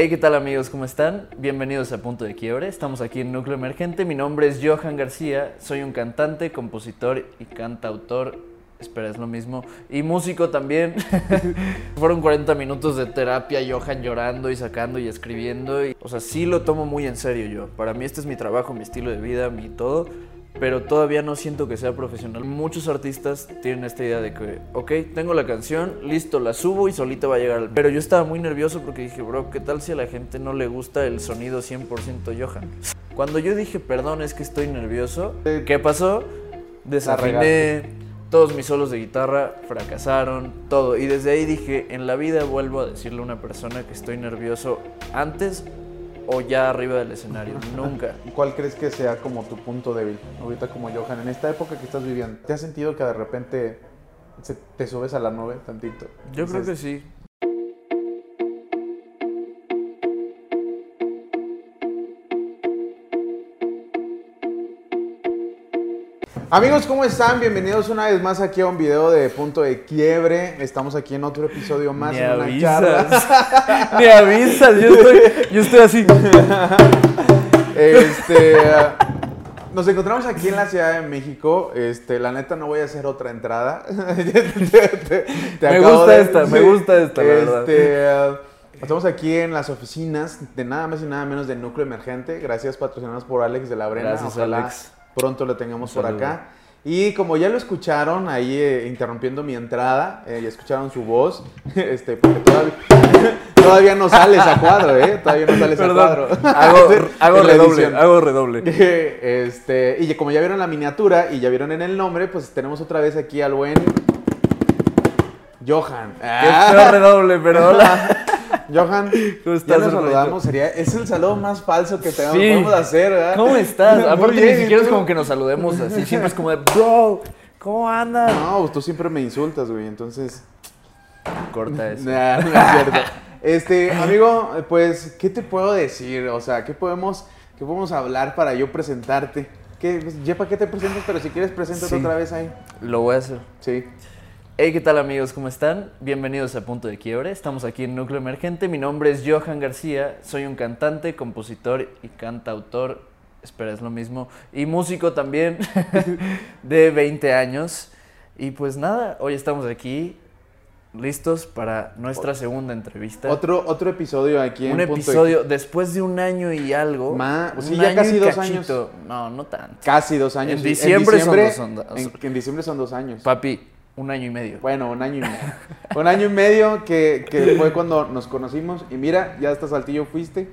Hey, ¿qué tal amigos? ¿Cómo están? Bienvenidos a Punto de Quiebre. Estamos aquí en Núcleo Emergente. Mi nombre es Johan García. Soy un cantante, compositor y cantautor. Espera, es lo mismo. Y músico también. Fueron 40 minutos de terapia, Johan llorando y sacando y escribiendo. Y, o sea, sí lo tomo muy en serio yo. Para mí este es mi trabajo, mi estilo de vida, mi todo pero todavía no siento que sea profesional. Muchos artistas tienen esta idea de que, ok, tengo la canción, listo, la subo y solito va a llegar. Pero yo estaba muy nervioso porque dije, bro, ¿qué tal si a la gente no le gusta el sonido 100% Johan? Cuando yo dije, perdón, es que estoy nervioso, ¿qué pasó? Desafiné, todos mis solos de guitarra fracasaron, todo. Y desde ahí dije, en la vida vuelvo a decirle a una persona que estoy nervioso antes o ya arriba del escenario. Nunca. ¿Cuál crees que sea como tu punto débil ahorita como Johan? En esta época que estás viviendo, ¿te has sentido que de repente te subes a la nube tantito? Yo creo que sí. Amigos, ¿cómo están? Bienvenidos una vez más aquí a un video de Punto de Quiebre. Estamos aquí en otro episodio más una avisas. Ni avisas, yo estoy, yo estoy así. Este, nos encontramos aquí en la Ciudad de México. Este, la neta no voy a hacer otra entrada. Te- te- te Me gusta esta, me gusta esta, la verdad. Este, Estamos aquí en las oficinas de nada más y nada menos de Núcleo Emergente. Gracias, patrocinados por Alex de la Brena. Gracias, Ojalá Alex. Pronto lo tengamos por acá. Y como ya lo escucharon ahí eh, interrumpiendo mi entrada, eh, ya escucharon su voz, este, porque todavía, todavía no sale esa cuadro, ¿eh? Todavía no sale esa cuadro. Perdón, hago, hago En la redoble, hago redoble. Este, y como ya vieron la miniatura y ya vieron en el nombre, pues tenemos otra vez aquí al buen Johan. Qué feo redoble, pero hola. Johan, ¿Cómo ya estás, nos hermanito? saludamos. Sería, es el saludo más falso que tenemos, Sí. podemos hacer, ¿verdad? ¿Cómo estás? Aparte bien, ni siquiera ¿y es como que nos saludemos así, siempre es como de, bro, ¿cómo andas? No, pues tú siempre me insultas, güey, entonces... Corta eso. Nah, no es cierto. Este, amigo, pues, ¿qué te puedo decir? O sea, ¿qué podemos, qué podemos hablar para yo presentarte? ¿Qué, pues, ya para qué te presentas? Pero si quieres, preséntate Sí. otra vez ahí. Lo voy a hacer. Sí. Hey, ¿qué tal amigos? ¿Cómo están? Bienvenidos a Punto de Quiebre. Estamos aquí en Núcleo Emergente. Mi nombre es Johan García. Soy un cantante, compositor y cantautor. Espera, es lo mismo. Y músico también de 20 años. Y pues nada, hoy estamos aquí listos para nuestra segunda entrevista. Otro, otro episodio aquí en un Punto de- episodio después de un año y algo. Ma- sí, un ya año casi y dos cachito. No, no tanto. Casi dos años. En sí. diciembre son diciembre- dos- son dos. En, en diciembre son dos años. Papi, un año y medio. Bueno, un año y medio. un año y medio que, que fue cuando nos conocimos. Y mira, ya hasta Saltillo fuiste.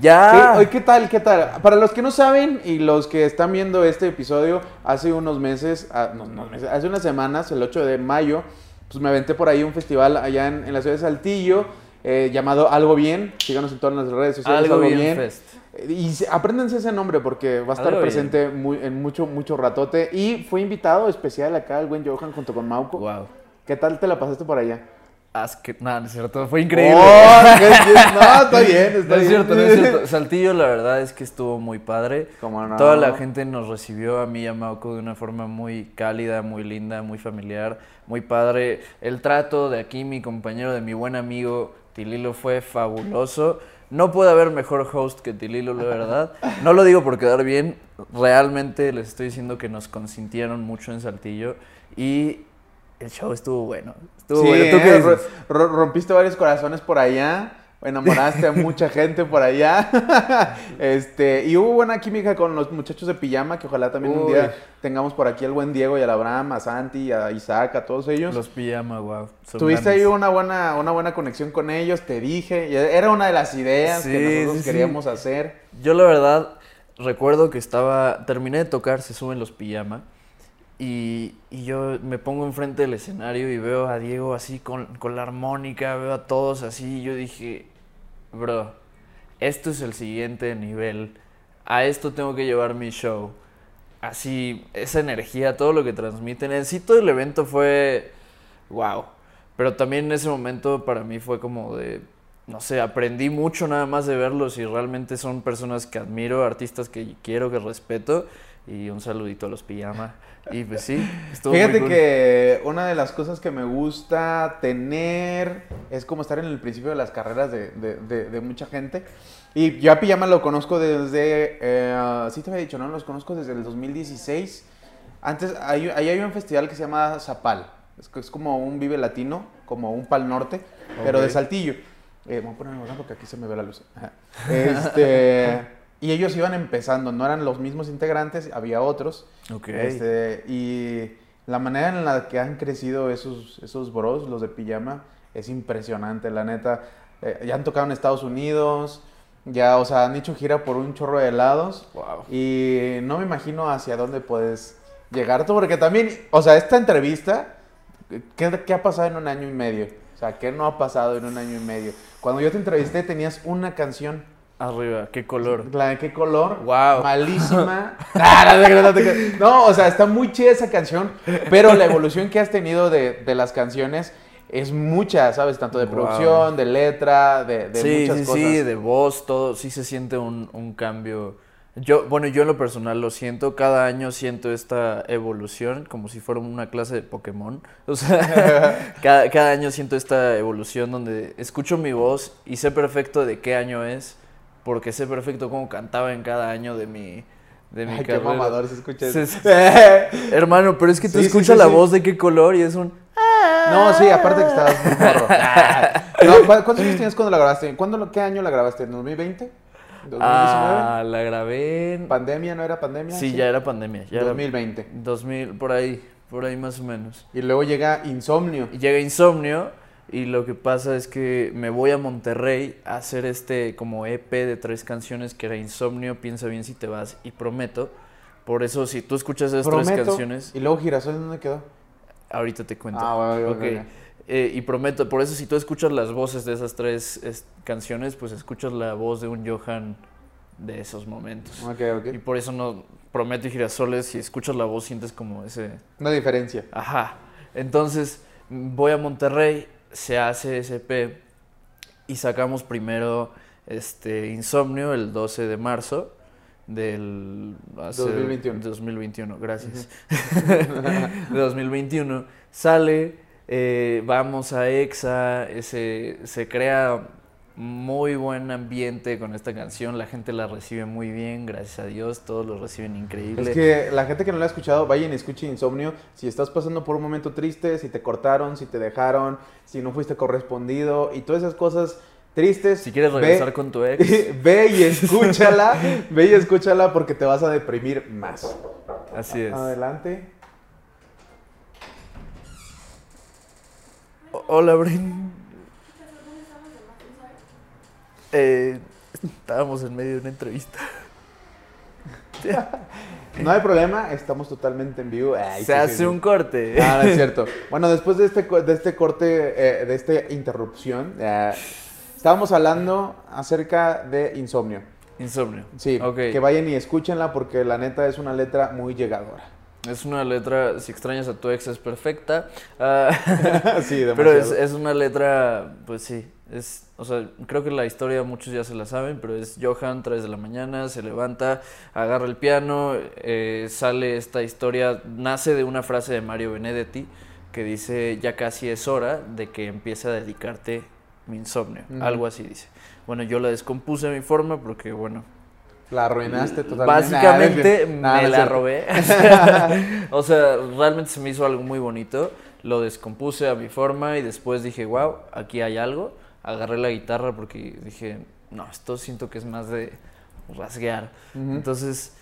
Ya. Oye, ¿qué tal? ¿Qué tal? Para los que no saben y los que están viendo este episodio, hace unos meses, ah, no, no, meses, hace unas semanas, el 8 de mayo, pues me aventé por ahí un festival allá en, en la ciudad de Saltillo eh, llamado Algo Bien. Síganos en todas las redes sociales. Algo bien, Fest. Y se- apréndense ese nombre porque va a estar presente muy- en mucho, mucho ratote. Y fue invitado especial acá el buen Johan junto con Mauco. Wow. ¿Qué tal te la pasaste por allá? Haz que. No, no es cierto. Fue increíble. Oh, no, está bien, está No es bien. cierto, no es cierto. Saltillo, la verdad es que estuvo muy padre. Cómo no. Toda la gente nos recibió a mí y a Mauco de una forma muy cálida, muy linda, muy familiar, muy padre. El trato de aquí, mi compañero, de mi buen amigo Tililo fue fabuloso. No puede haber mejor host que Tililo, la verdad. No lo digo por quedar bien. Realmente les estoy diciendo que nos consintieron mucho en Saltillo. Y el show estuvo bueno. Estuvo Sí, bueno. ¿Tú eh, rompiste varios corazones por allá, enamoraste a mucha gente por allá, este, y hubo buena química con los muchachos de pijama, que ojalá también un día tengamos por aquí al buen Diego y al Abraham, a Santi, a Isaac, a todos ellos. Los pijama, wow. son Tuviste ahí una buena, una buena conexión con ellos, te dije, era una de las ideas Sí, que nosotros sí, sí. queríamos hacer. Yo la verdad recuerdo que estaba, terminé de tocar, se suben los pijama y, y yo me pongo enfrente del escenario y veo a Diego así con, con la armónica, veo a todos así y yo dije, bro, esto es el siguiente nivel, a esto tengo que llevar mi show. Así, esa energía, todo lo que transmiten. En sí todo el evento fue wow. Pero también en ese momento para mí fue como de, no sé, aprendí mucho nada más de verlos y realmente son personas que admiro, artistas que quiero, que respeto. Y un saludito a los pijama. Y pues sí, estuvo Fíjate muy cool. que una de las cosas que me gusta tener es como estar en el principio de las carreras de, de- de- de mucha gente. Y yo a Pijama lo conozco desde, eh, sí te había dicho, ¿no? Los conozco desde el 2016. Antes, hay, ahí hay un festival que se llama Zapal. Es, que es como un Vive Latino, como un Pal Norte, pero de. Saltillo. Eh, voy a poner porque aquí se me ve la luz. Este, y ellos iban empezando, no eran los mismos integrantes, había otros. Ok. Este, y la manera en la que han crecido esos, esos bros, los de pijama, es impresionante, la neta. Eh, ya han tocado en Estados Unidos, ya, o sea, han hecho gira por un chorro de lados. Wow. Y no me imagino hacia dónde puedes llegar tú, porque también, o sea, esta entrevista, ¿qué, qué ha pasado en un año y medio? O sea, ¿qué no ha pasado en un año y medio? Cuando yo te entrevisté tenías una canción. Arriba, qué color. ¿La de qué color? Wow. Malísima. Ah, no, o sea, está muy chida esa canción, pero la evolución que has tenido de, de las canciones es mucha, ¿sabes? Tanto de Wow. producción, de letra, de, de sí, muchas sí, cosas. sí, de voz, todo, sí se siente un, un cambio. Yo, bueno, yo en lo personal lo siento, cada año siento esta evolución como si fuera una clase de Pokémon. O sea, cada, cada año siento esta evolución donde escucho mi voz y sé perfecto de qué año es, porque sé perfecto cómo cantaba en cada año de mi, de mi Ay, qué carrera. mamador se escucha Sí, eso. sí. Hermano, pero es que tú Sí, sí, escuchas sí, la sí. voz de qué color y es un... No, sí, aparte que estabas muy. Ah. No, ¿cu- ¿Cuántos años tienes cuando la grabaste? ¿Cuándo, ¿Qué año la grabaste? ¿En 2020? ¿2019? Ah, la grabé en... ¿Pandemia? ¿No era pandemia? Sí, ya era pandemia. Ya era 2020. 2000, por ahí, por ahí más o menos. Y luego llega Insomnio. Y llega Insomnio y lo que pasa es que me voy a Monterrey a hacer este como EP de tres canciones que era Insomnio, Piensa bien si te vas y Prometo. Por eso si tú escuchas esas tres canciones, Y luego Girasol, ¿dónde quedó? ahorita te cuento. Ah, bueno, Ok. ok, ok. Eh, y prometo, por eso si tú escuchas las voces de esas tres es- canciones, pues escuchas la voz de un Johan de esos momentos. Ok, Y por eso no prometo y girasoles, si escuchas la voz sientes como ese Una diferencia. Ajá. Entonces, voy a Monterrey, se hace SP y sacamos primero este Insomnio el 12 de marzo del hace- 2021. 2021, gracias. de 2021 sale eh, vamos a EXA, ese, se crea muy buen ambiente con esta canción, la gente la recibe muy bien, gracias a Dios, todos lo reciben increíble. Es que la gente que no lo ha escuchado, vayan y escuchen Insomnio. Si estás pasando por un momento triste, si te cortaron, si te dejaron, si no fuiste correspondido y todas esas cosas tristes. si quieres ve- regresar con tu ex, Ve y escúchala, ve y escúchala porque te vas a deprimir más. así es. Adelante. O- Hola, Brin. Eh, estábamos en medio de una entrevista. No hay problema, estamos totalmente en vivo. Ay, Se hace un corte. Ah, no es cierto. Bueno, después de este, de este corte, eh, de esta interrupción, eh, estábamos hablando acerca de insomnio. Insomnio. Sí, Ok. que vayan y escúchenla porque la neta es una letra muy llegadora. Es una letra, si extrañas a tu ex es perfecta. Ah, sí, demasiado. pero es, es una letra, pues sí. Es, o sea, creo que la historia muchos ya se la saben, pero es Johan, 3 de la mañana, se levanta, agarra el piano, eh, sale esta historia, nace de una frase de Mario Benedetti que dice, ya casi es hora de que empiece a dedicarte mi insomnio, algo así dice. Bueno, yo la descompuse a mi forma porque, bueno, La arruinaste totalmente. Básicamente Nah, me la robé. o sea, realmente se me hizo algo muy bonito. Lo descompuse a mi forma y después dije, wow, aquí hay algo. Agarré la guitarra porque dije, no, esto siento que es más de rasguear. Ujú. Entonces,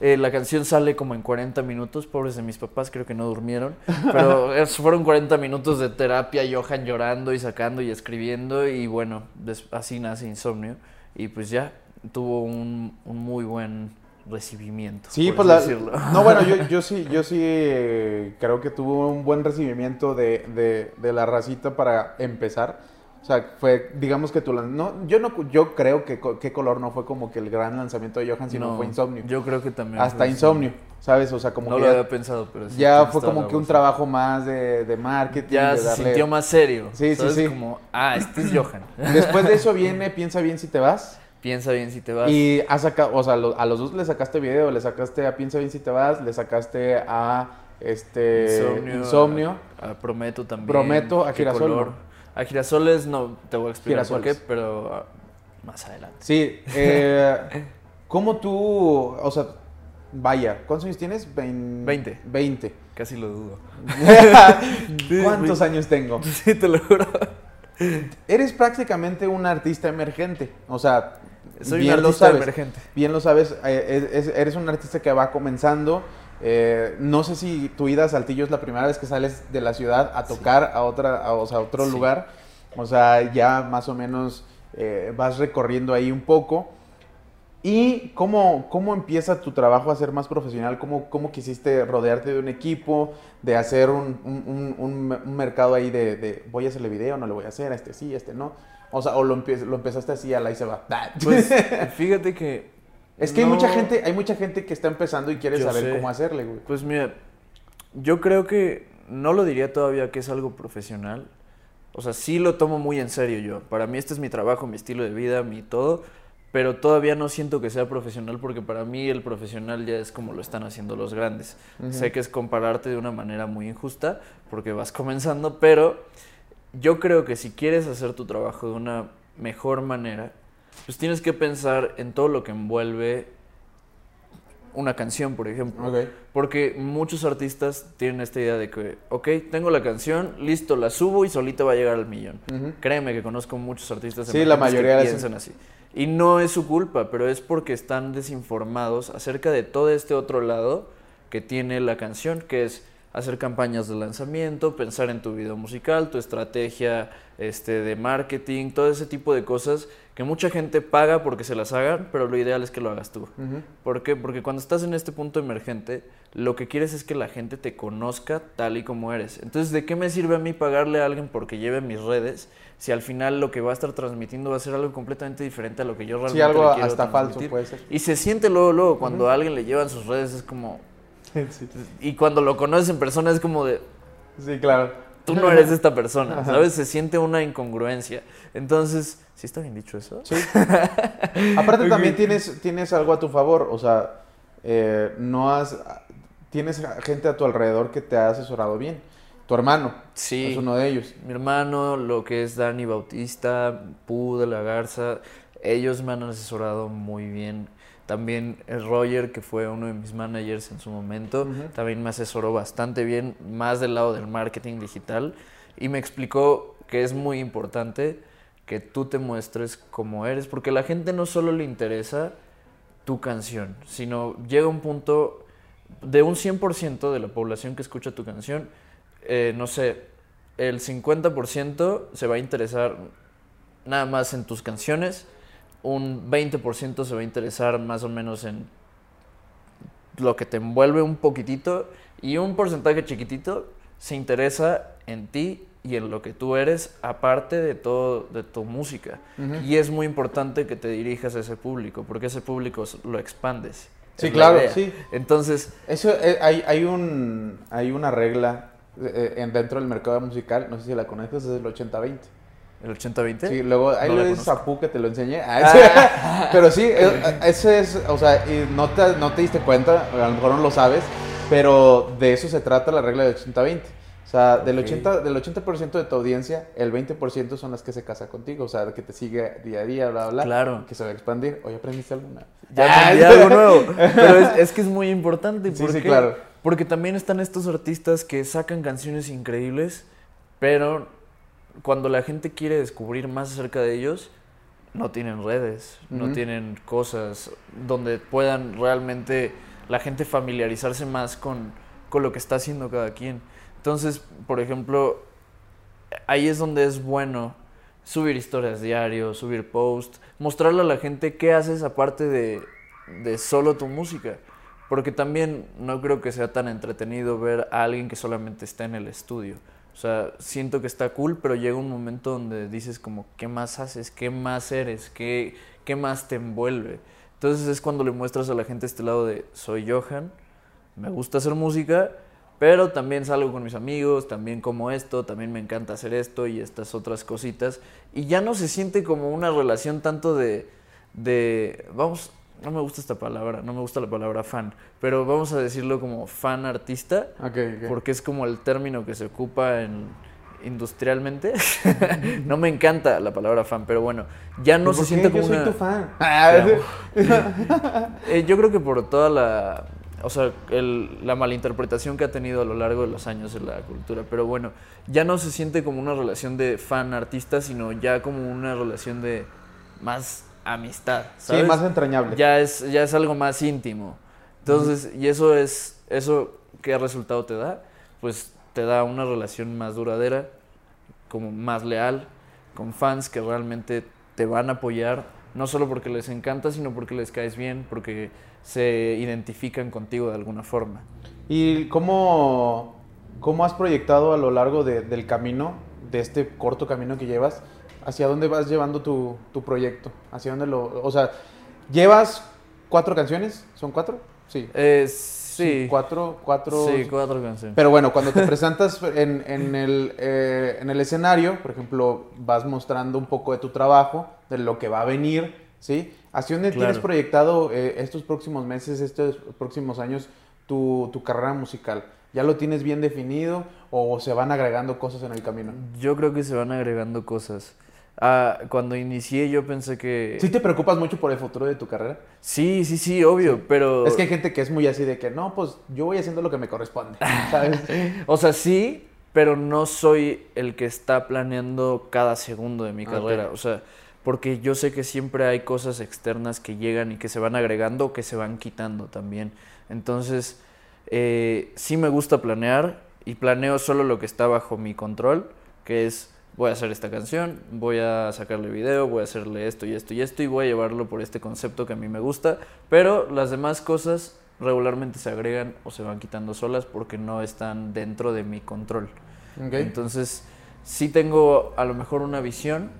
eh, la canción sale como en 40 minutos. Pobres de mis papás, creo que no durmieron. Pero fueron 40 minutos de terapia, Johan llorando y sacando y escribiendo. Y bueno, así nace Insomnio. Y pues ya, tuvo un, un muy buen recibimiento. Sí, por pues así la, decirlo. no, bueno, yo, yo sí, yo sí eh, creo que tuvo un buen recibimiento de, de, de la racita para empezar. O sea, fue, digamos que lan- no, yo no, yo creo que qué color no fue como que el gran lanzamiento de Johan, sino No, fue Insomnio. Yo creo que también. Hasta Insomnio, ¿sabes? O sea, como No que lo ya, había pensado, pero sí. ya fue como que un trabajo más de, de marketing, Ya de se sintió más serio. Sí, sí, ¿sabes? sí. Como, ah, este es Johan. Después de eso viene Piensa bien si te vas. Piensa bien si te vas. Y has sacado, o sea, a los dos le sacaste video, le sacaste a Piensa bien si te vas, le sacaste a este Insomnio. Insomnio. A, a Prometo también. Prometo, a ¿Qué Girasol. A Girasoles no te voy a explicar por qué, pero ah, más adelante. Sí, eh, ¿cómo tú, o sea, vaya, ¿cuántos años tienes? Vein- Veinte. 20. Casi lo dudo. ¿Cuántos años tengo? Sí, te lo juro. Eres prácticamente un artista emergente, o sea, Soy bien un lo artista sabes. emergente. Bien lo sabes, eh, es- es- eres un artista que va comenzando. Eh, no sé si tu ida a Saltillo es la primera vez que sales de la ciudad a tocar a otra, a, o sea, a otro Sí. lugar. O sea, ya más o menos eh, vas recorriendo ahí un poco. ¿Y cómo, cómo empieza tu trabajo a ser más profesional? ¿Cómo, cómo quisiste rodearte de un equipo, de hacer un, un- un- mercado ahí de, de, voy a hacerle video, no le voy a hacer, a este sí, a este no? O sea, o lo, empie- lo empezaste así, a la y se va. Pues fíjate que. Es que hay mucha gente, hay mucha gente que está empezando y quiere saber sé. cómo hacerle, güey. Pues mira, yo creo que no lo diría todavía que es algo profesional. O sea, sí lo tomo muy en serio yo. Para mí este es mi trabajo, mi estilo de vida, mi todo. Pero todavía no siento que sea profesional porque para mí el profesional ya es como lo están haciendo los grandes. Sé que es compararte de una manera muy injusta porque vas comenzando, pero yo creo que si quieres hacer tu trabajo de una mejor manera, pues tienes que pensar en todo lo que envuelve una canción, por ejemplo. Porque muchos artistas tienen esta idea de que, ok, tengo la canción, listo, la subo y solita va a llegar al millón. Créeme que conozco muchos artistas Sí, la mayoría que piensan así. Y no es su culpa, pero es porque están desinformados acerca de todo este otro lado que tiene la canción, que es hacer campañas de lanzamiento, pensar en tu video musical, tu estrategia este, de marketing, todo ese tipo de cosas que mucha gente paga porque se las hagan, pero lo ideal es que lo hagas tú. ¿Por qué? Porque cuando estás en este punto emergente, lo que quieres es que la gente te conozca tal y como eres. Entonces, ¿de qué me sirve a mí pagarle a alguien porque lleve mis redes si al final lo que va a estar transmitiendo va a ser algo completamente diferente a lo que yo realmente Sí, algo le quiero hasta falso transmitir? puede ser. Y se siente luego, luego, cuando a alguien le llevan sus redes, es como... Sí. Y cuando lo conoces en persona es como de, Sí, claro. Tú no eres esta persona. ¿sabes? Se siente una incongruencia. Entonces, ¿sí está bien dicho eso? Sí. Aparte también tienes, tienes algo a tu favor, o sea, eh, no has, tienes gente a tu alrededor que te ha asesorado bien. Tu hermano Sí. es uno de ellos. Mi hermano, lo que es Dani Bautista, Pu de la Garza, ellos me han asesorado muy bien. También Roger, que fue uno de mis managers en su momento, también me asesoró bastante bien, más del lado del marketing digital, y me explicó que es muy importante que tú te muestres como eres, porque a la gente no solo le interesa tu canción, sino llega un punto de un 100% de la población que escucha tu canción, eh, no sé, el 50% se va a interesar nada más en tus canciones, un 20% se va a interesar más o menos en lo que te envuelve un poquitito y un porcentaje chiquitito se interesa en ti y en lo que tú eres aparte de todo de tu música y es muy importante que te dirijas a ese público porque ese público lo expandes Sí, claro, idea. sí. entonces Eso, eh, hay, hay, un, hay una regla eh, en, dentro del mercado musical, no sé si la conoces, es el 80-20. El 80-20 Sí, luego ahí No lo dices a que te lo enseñé. Ah, sí. pero sí, eh, ese es, o sea, y no te, no te diste cuenta, a lo mejor no lo sabes, pero de eso se trata la regla de 80-20. O sea, del Ok. 80%, del 80 de tu audiencia, el 20% son las que se casan contigo, o sea, que te sigue día a día, bla, bla, bla. Claro. Que se va a expandir. Oye, ¿aprendiste alguna? Ya Ah, aprendí algo nuevo. Pero es, es que es muy importante. Sí, ¿por sí, qué? claro. Porque también están estos artistas que sacan canciones increíbles, pero cuando la gente quiere descubrir más acerca de ellos, no tienen redes, no tienen cosas donde puedan realmente la gente familiarizarse más con, con lo que está haciendo cada quien. Entonces, por ejemplo, ahí es donde es bueno subir historias diario, subir posts, mostrarle a la gente qué haces aparte de, de solo tu música. Porque también no creo que sea tan entretenido ver a alguien que solamente está en el estudio. O sea, siento que está cool, pero llega un momento donde dices como, ¿qué más haces? ¿Qué más eres? ¿Qué, qué más te envuelve? Entonces es cuando le muestras a la gente este lado de, soy Johan, me gusta hacer música, pero también salgo con mis amigos, también como esto, también me encanta hacer esto y estas otras cositas. Y ya no se siente como una relación tanto de, de, vamos, no me gusta esta palabra, no me gusta la palabra fan, pero vamos a decirlo como fan artista, porque es como el término que se ocupa en industrialmente. no me encanta la palabra fan, pero bueno, ya no ¿Por se siente como Yo soy una... tu fan. Eh, yo creo que por toda la, o sea, el- la malinterpretación que ha tenido a lo largo de los años en la cultura, pero bueno, ya no se siente como una relación de fan-artista, sino ya como una relación de más amistad, Sí, ¿sabes? más entrañable. ya es, ya es algo más íntimo. Entonces, y eso es, eso qué resultado te da? Pues te da una relación más duradera, como más leal, con fans que realmente te van a apoyar, no solo porque les encanta, sino porque les caes bien, porque se identifican contigo de alguna forma. ¿Y cómo, cómo has proyectado a lo largo de- del camino, de este corto camino que llevas, hacia dónde vas llevando tu, tu proyecto? ¿Hacia dónde lo...? O sea, ¿llevas cuatro canciones? ¿Son cuatro? Sí. Eh, sí, Cuatro, cuatro... sí, cuatro canciones. Pero bueno, cuando te presentas en, en el, eh, en el escenario, por ejemplo, vas mostrando un poco de tu trabajo, de lo que va a venir, ¿sí? ¿Hacia dónde tienes proyectado eh, estos próximos meses, estos próximos años, tu, tu carrera musical? ¿Ya lo tienes bien definido o se van agregando cosas en el camino? Yo creo que se van agregando cosas. Ah, cuando inicié yo pensé que... ¿Sí te preocupas mucho por el futuro de tu carrera? Sí, sí, sí, obvio, pero... Es que hay gente que es muy así de que, no, pues yo voy haciendo lo que me corresponde, ¿sabes? O sea, sí, pero no soy el que está planeando cada segundo de mi carrera. O sea, porque yo sé que siempre hay cosas externas que llegan y que se van agregando o que se van quitando también. Entonces, eh, sí me gusta planear y planeo solo lo que está bajo mi control, que es voy a hacer esta canción, voy a sacarle video, voy a hacerle esto y esto y esto y voy a llevarlo por este concepto que a mí me gusta, pero las demás cosas regularmente se agregan o se van quitando solas porque no están dentro de mi control. Entonces, sí tengo a lo mejor una visión,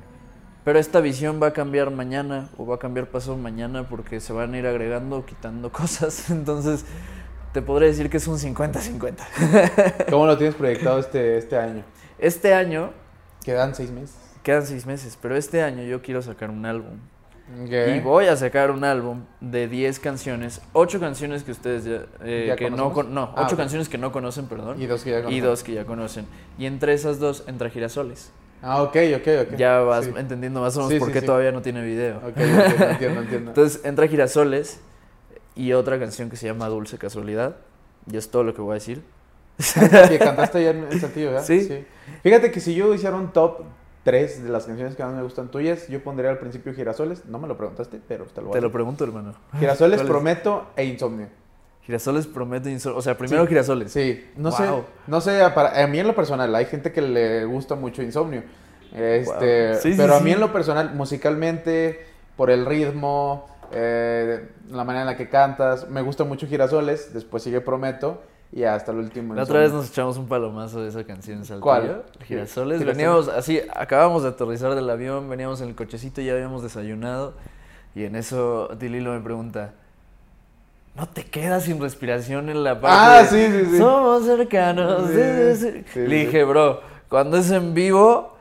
pero esta visión va a cambiar mañana o va a cambiar pasado mañana porque se van a ir agregando o quitando cosas. Entonces, te podría decir que es un 50-50. ¿Cómo lo tienes proyectado este, este año? Este año, Quedan seis meses. quedan seis meses, pero este año yo quiero sacar un álbum. Y voy a sacar un álbum de 10 canciones, 8 canciones que ustedes ya, eh, ¿Ya que no, conocemos? no, 8 Ah, canciones que no conocen, perdón, Y dos que ya y conocen. dos que ya conocen. Y entre esas dos entra Girasoles. Ah, ok, ok, ok. Ya vas Sí. entendiendo más o menos Sí, por sí, qué todavía no tiene video. Ok, entiendo, entiendo, entiendo. Entonces entra Girasoles y otra canción que se llama Dulce Casualidad. Y es todo lo que voy a decir. que cantaste ya en el Saltillo, ¿verdad? Sí. Fíjate que si yo hiciera un top 3 de las canciones que más me gustan tuyas, yo pondría al principio Girasoles. No me lo preguntaste, pero te lo voy a Te lo pregunto, hermano. Girasoles. Prometo e Insomnio. Girasoles promete insol- O sea, primero Sí. Girasoles. Sí, no sé, Wow. no sé, para, a mí en lo personal, hay gente que le gusta mucho Insomnio. Este, Wow. Sí, sí, pero a mí en lo personal, musicalmente, por el ritmo, eh, la manera en la que cantas, me gusta mucho Girasoles, después sigue Prometo y hasta el último. La otra vez nos echamos un palomazo de esa canción Saltillo. ¿Cuál? Girasoles. Veníamos así, acabamos de aterrizar del avión, veníamos en el cochecito, ya habíamos desayunado. Y en eso Dililo me pregunta, ¿no te quedas sin respiración en la parte Ah, sí, sí, sí. Somos cercanos. Sí, sí, sí, sí"? sí, Le dije, bro, cuando es en vivo,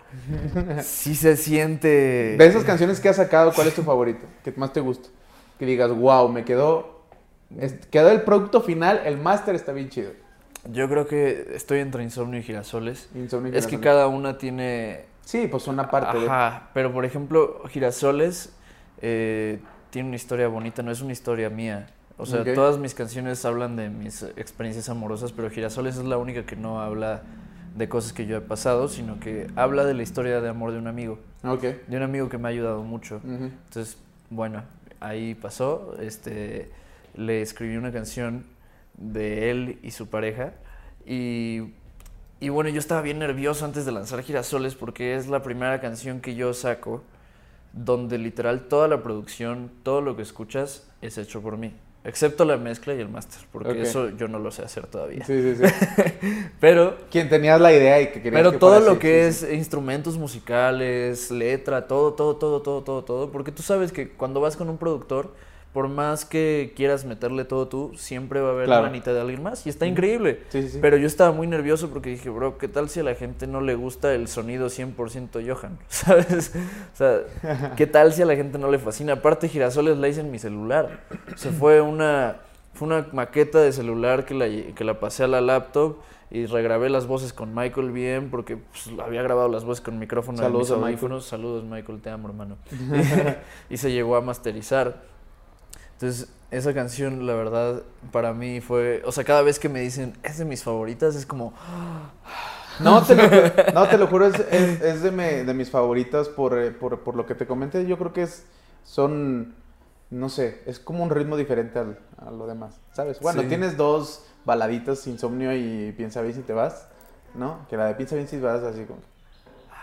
sí se siente... De esas canciones que has sacado, ¿cuál es tu favorito? ¿Qué más te gusta? Que digas, wow, me quedó. Quedó el producto final, el máster está bien chido. Yo creo que estoy entre Insomnio y Girasoles. Insomnio y Es que Girasoles. cada una tiene Sí, pues una parte de. Ajá, pero por ejemplo, Girasoles eh, tiene una historia bonita, no es una historia mía. O sea, todas mis canciones hablan de mis experiencias amorosas, pero Girasoles es la única que no habla de cosas que yo he pasado, sino que habla de la historia de amor de un amigo, Ok. de un amigo que me ha ayudado mucho. Entonces, bueno, ahí pasó, este, le escribí una canción de él y su pareja y, y bueno, yo estaba bien nervioso antes de lanzar Girasoles porque es la primera canción que yo saco donde literal toda la producción, todo lo que escuchas es hecho por mí, excepto la mezcla y el máster, porque eso yo no lo sé hacer todavía. Sí, sí, sí. Pero Quien tenías la idea y que querías pero que todo lo así, que sí, es instrumentos musicales, letra, todo, todo, todo, todo, todo, todo, porque tú sabes que cuando vas con un productor, por más que quieras meterle todo tú, siempre va a haber Claro. manita de alguien más y está increíble. Sí, sí, sí. Pero yo estaba muy nervioso porque dije, bro, ¿qué tal si a la gente no le gusta el sonido 100% Johan? ¿Sabes? O sea, ¿qué tal si a la gente no le fascina? Aparte, Girasoles la hice en mi celular. O sea, fue una, fue una maqueta de celular que la, que la pasé a la laptop y regrabé las voces con Michael bien porque pues, había grabado las voces con micrófono Saludos en a mis Michael. Saludos, Michael, te amo, hermano. y se llegó a masterizar. Entonces, esa canción, la verdad, para mí fue. O sea, cada vez que me dicen, es de mis favoritas, es como. No, te lo, no, te lo juro, es, es- es de, me- de mis favoritas por, eh, por, por lo que te comenté. Yo creo que es, son, no sé, es como un ritmo diferente al- a lo demás, ¿sabes? Bueno, Sí. tienes dos baladitas, Insomnio y Piensa bien si te vas, ¿no? Que la de Piensa bien si te vas, así como...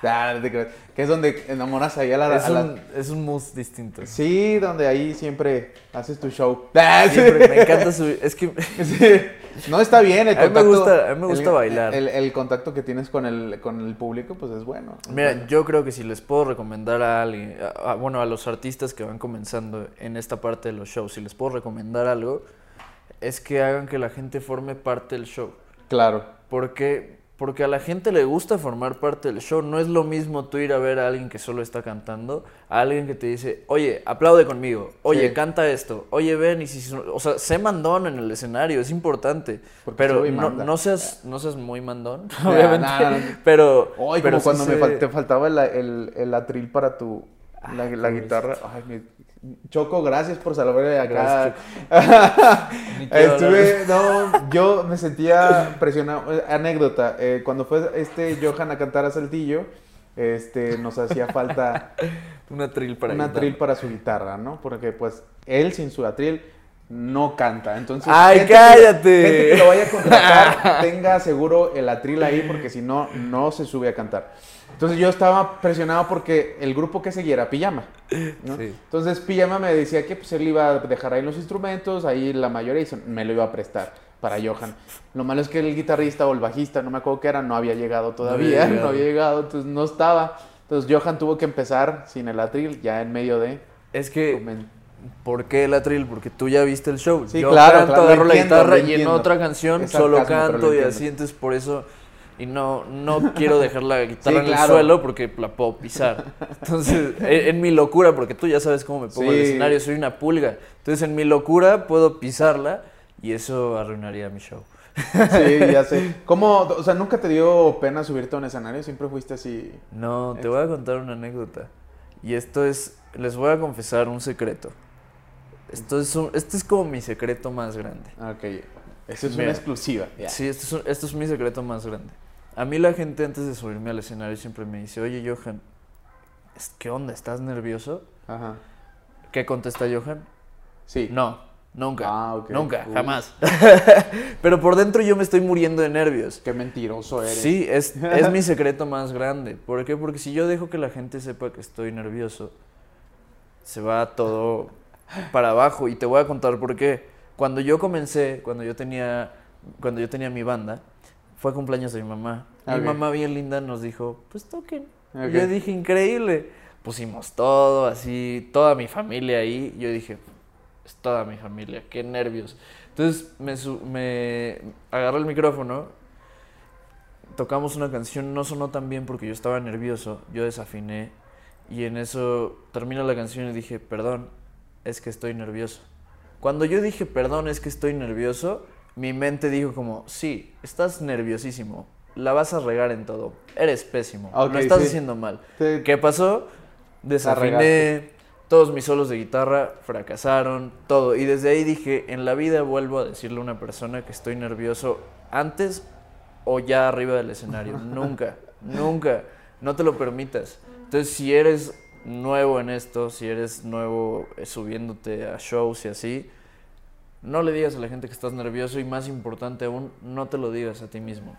Ah, no te creas. que es donde enamoras ahí a la... Es a la- un, es un mood distinto. Sí, donde ahí siempre haces tu show. Ah. Siempre me encanta subir. Es que. Sí. No está bien el A mí me contacto. gusta- a mí me gusta el- bailar. El, el contacto que tienes con el, con el público, pues es bueno. es Mira, bueno. yo creo que si les puedo recomendar a alguien, a- a- bueno, a los artistas que van comenzando en esta parte de los shows, si les puedo recomendar algo, es que hagan que la gente forme parte del show. Claro. Porque, porque a la gente le gusta formar parte del show. No es lo mismo tú ir a ver a alguien que solo está cantando, a alguien que te dice, oye, aplaude conmigo, oye, Sí. canta esto, oye, ven y si... O sea, sé mandón en el escenario, es importante. Porque pero no, no seas, no seas muy mandón, obviamente. Pero... Ay, pero como cuando sí me fal- te faltaba el, el, el atril para tu la, guitarra. Ay, me- Choco, gracias por salvarme de acá. Estuve, no, yo me sentía presionado. Eh, Anécdota, eh, cuando fue este Johan a cantar a Saltillo, este, nos hacía falta Un atril para un guitarra. atril para su guitarra, ¿no? Porque pues él sin su atril no canta. Entonces, ¡Ay, gente cállate! Que, gente que lo vaya a contratar tenga seguro el atril ahí porque si no, no se sube a cantar. Entonces yo estaba presionado porque el grupo que seguía era Pijama. ¿no? Sí. Entonces Pijama me decía que pues él iba a dejar ahí los instrumentos, ahí la mayoría y se- me lo iba a prestar para Johan. Lo malo es que el guitarrista o el bajista, no me acuerdo qué era, no había llegado todavía, había no había llegado. llegado, entonces no estaba. Entonces Johan tuvo que empezar sin el atril, ya en medio de... Es que, ¿por qué el atril? Porque tú ya viste el show. Sí, Yo claro, canto, claro, agarro la entiendo, guitarra y en otra canción Es solo canto y así, entonces por eso... Y no, no quiero dejar la guitarra Sí, en el claro. suelo porque la puedo pisar. Entonces, en, en mi locura, porque tú ya sabes cómo me pongo en el Sí. escenario, soy una pulga. Entonces, en mi locura puedo pisarla y eso arruinaría mi show. Sí, ya sé. ¿Cómo, o sea, nunca te dio pena subirte a un escenario? ¿Siempre fuiste así? No, te voy a contar una anécdota. Y esto es, les voy a confesar un secreto. Esto es, un- este es como mi secreto más grande. Ah, Ok, eso es Mira. una exclusiva. Sí, esto es, un- esto es mi secreto más grande. A mí la gente antes de subirme al escenario siempre me dice, oye Johan, ¿qué onda? ¿Estás nervioso? Ajá. ¿Qué contesta Johan? Sí. No, nunca. Ah, ok. Nunca, Uy. jamás. Pero por dentro yo me estoy muriendo de nervios. Qué mentiroso eres. Sí, es, es mi secreto más grande. ¿Por qué? Porque si yo dejo que la gente sepa que estoy nervioso, se va todo para abajo. Y te voy a contar por qué. Cuando yo comencé, cuando yo tenía, cuando yo tenía mi banda, fue cumpleaños de mi mamá. Ok. Mi mamá bien linda nos dijo, pues toquen. Yo dije, increíble. Pusimos todo, así, toda mi familia ahí. Yo dije, es toda mi familia, qué nervios. Entonces me, me agarré el micrófono, tocamos una canción, no sonó tan bien porque yo estaba nervioso, yo desafiné y en eso termina la canción y dije, perdón, es que estoy nervioso. Cuando yo dije, perdón, es que estoy nervioso, mi mente dijo como, sí, estás nerviosísimo, la vas a regar en todo, eres pésimo, Ok, lo estás sí. haciendo mal. ¿Qué pasó? Desafiné, todos mis solos de guitarra fracasaron, todo. Y desde ahí dije, en la vida vuelvo a decirle a una persona que estoy nervioso antes o ya arriba del escenario. nunca, nunca. No te lo permitas. Entonces, si eres nuevo en esto, si eres nuevo eh, subiéndote a shows y así, no le digas a la gente que estás nervioso y más importante aún, no te lo digas a ti mismo.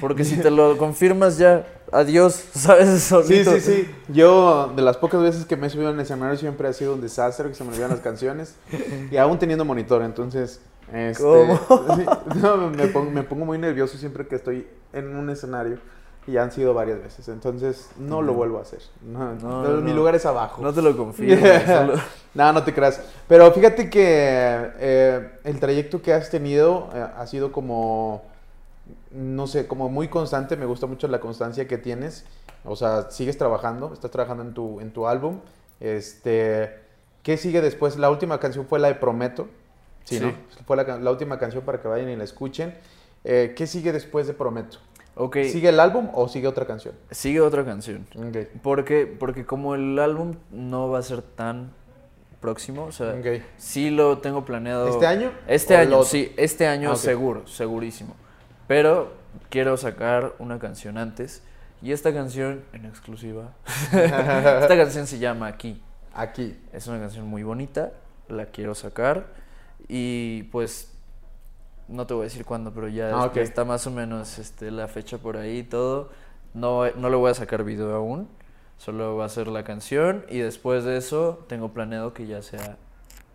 Porque si te lo confirmas ya, adiós, ¿sabes? Sí, Solito. sí, sí. Yo, de las pocas veces que me he subido en escenario, siempre ha sido un desastre, que se me olvidan las canciones. Y aún teniendo monitor, entonces. Este, ¿Cómo? sí, no, me, pongo, me pongo muy nervioso siempre que estoy en un escenario. Y ya han sido varias veces. Entonces, no lo vuelvo a hacer. No, No, no, no, mi lugar es abajo. No te lo confío. solo- No, no te creas. Pero fíjate que eh, el trayecto que has tenido eh, ha sido como, no sé, como muy constante. Me gusta mucho la constancia que tienes. O sea, sigues trabajando, estás trabajando en tu, en tu álbum. Este, ¿Qué sigue después? La última canción fue la de Prometo. Sí, Sí. ¿no? Fue la última canción para que vayan y la escuchen. Eh, ¿Qué sigue después de Prometo? Ok, ¿Sigue el álbum o sigue otra canción? sigue otra canción. Ok. Porque, porque como el álbum no va a ser tan próximo, o sea, sí lo tengo planeado. ¿Este año? Este ¿O año, sí, este año Ah, seguro, segurísimo. Pero quiero sacar una canción antes. Y esta canción, en exclusiva, esta canción se llama Aquí. Aquí. Es una canción muy bonita, la quiero sacar. Y pues, no te voy a decir cuándo, pero ya Ah, está más o menos este, la fecha por ahí y todo. No, no le voy a sacar video aún, solo va a ser la canción. Y después de eso, tengo planeado que ya sea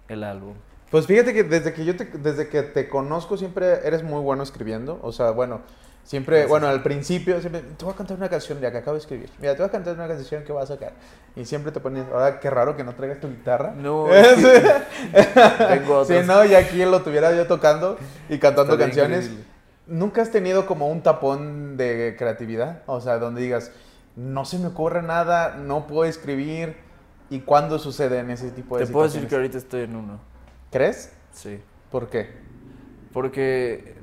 el álbum. Pues fíjate que desde que yo te, desde que te conozco siempre eres muy bueno escribiendo. O sea, bueno, siempre, Gracias. bueno, al principio siempre te voy a cantar una canción de que acabo de escribir. Mira, te voy a cantar una canción que vas a sacar. Y siempre te pones, ahora qué raro que no traigas tu guitarra. No, que tengo Sí, no, y aquí lo tuviera yo tocando y cantando canciones. increíble. ¿Nunca has tenido como un tapón de creatividad? O sea, donde digas, no se me ocurre nada, no puedo escribir. ¿Y cuándo sucede en ese tipo de Te puedo decir que ahorita estoy en uno. ¿Crees? Sí. ¿Por qué? Porque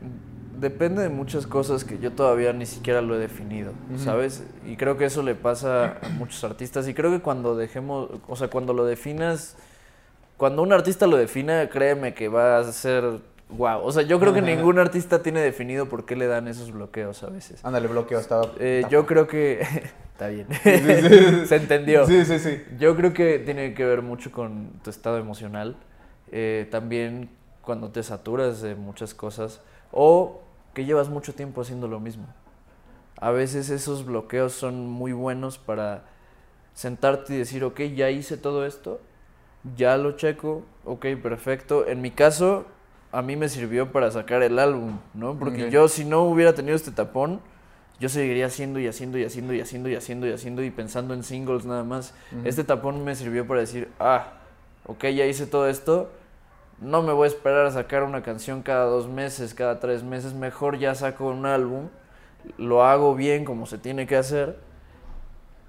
depende de muchas cosas que yo todavía ni siquiera lo he definido. ¿sabes? Y creo que eso le pasa a muchos artistas. Y creo que cuando dejemos, o sea, cuando lo definas, cuando un artista lo defina, créeme que va a ser wow. O sea, yo creo que ningún artista tiene definido por qué le dan esos bloqueos a veces. Ándale, bloqueo, estaba... Eh, yo creo que... Está bien. sí. Se entendió. Sí, sí, sí. Yo creo que tiene que ver mucho con tu estado emocional. eh, también cuando te saturas de muchas cosas o que llevas mucho tiempo haciendo lo mismo. A veces esos bloqueos son muy buenos para sentarte y decir, ok, ya hice todo esto, ya lo checo, ok, perfecto. En mi caso, a mí me sirvió para sacar el álbum, ¿no? Porque yo si no hubiera tenido este tapón, yo seguiría haciendo y haciendo y haciendo y haciendo y haciendo y haciendo y pensando en singles nada más. Este tapón me sirvió para decir, ah, ok, ya hice todo esto, no me voy a esperar a sacar una canción cada dos meses, cada tres meses, mejor ya saco un álbum, lo hago bien como se tiene que hacer.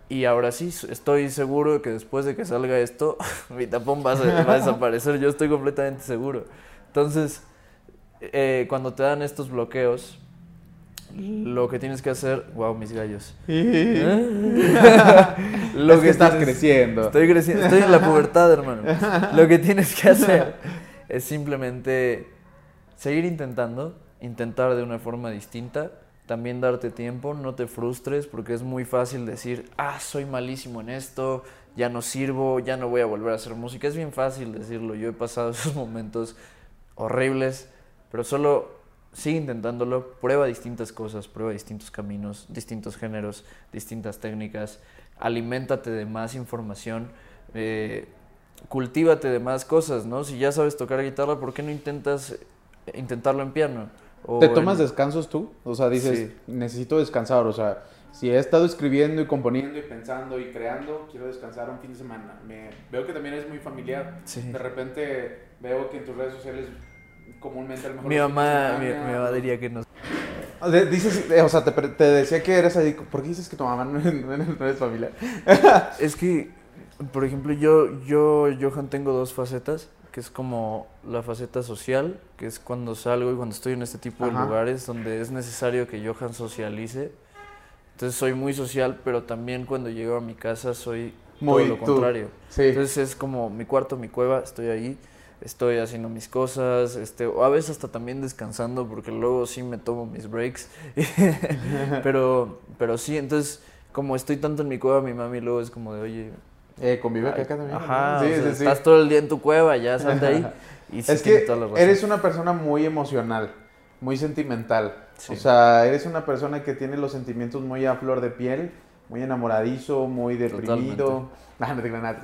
Y ahora sí, estoy seguro de que después de que salga esto, mi tapón va a, va a desaparecer, yo estoy completamente seguro. Entonces, eh, cuando te dan estos bloqueos, lo que tienes que hacer, wow, mis gallos. Lo que estás tienes- creciendo. Estoy creciendo, estoy en la pubertad, hermano. Lo que tienes que hacer es simplemente seguir intentando, intentar de una forma distinta, también darte tiempo, no te frustres porque es muy fácil decir, ah, soy malísimo en esto, ya no sirvo, ya no voy a volver a hacer música. Es bien fácil decirlo, yo he pasado esos momentos horribles, pero solo sigue intentándolo, prueba distintas cosas, prueba distintos caminos, distintos géneros, distintas técnicas, aliméntate de más información, eh, cultívate de más cosas, ¿no? Si ya sabes tocar guitarra, ¿por qué no intentas intentarlo en piano? O ¿Te tomas en- descansos tú? O sea, dices, Sí. necesito descansar. O sea, si he estado escribiendo y componiendo y pensando y creando, quiero descansar un fin de semana. Me, veo que también es muy familiar. Sí. De repente veo que en tus redes sociales comúnmente a lo mejor... Mi mamá, mi, mi mamá diría que no. Dices, eh, o sea, te, te decía que eres ahí. ¿Por qué dices que tu mamá no no no es familiar? Es que, por ejemplo, yo, yo, Johan, tengo dos facetas, que es como la faceta social, que es cuando salgo y cuando estoy en este tipo de Ajá. lugares donde es necesario que Johan socialice. Entonces soy muy social, pero también cuando llego a mi casa soy Muy todo lo tú. contrario. Sí. Entonces es como mi cuarto, mi cueva, estoy ahí, estoy haciendo mis cosas, este, o a veces hasta también descansando porque luego sí me tomo mis breaks. pero, pero sí, entonces como estoy tanto en mi cueva, mi mami luego es como de, oye, Eh, convive acá también. ajá. Sí, o sea, sí, sí. estás todo el día en tu cueva, ya sal de ahí. Y es que eres una persona muy emocional, muy sentimental. Sí. O sea, eres una persona que tiene los sentimientos muy a flor de piel, muy enamoradizo, muy deprimido. Ah, no te nada.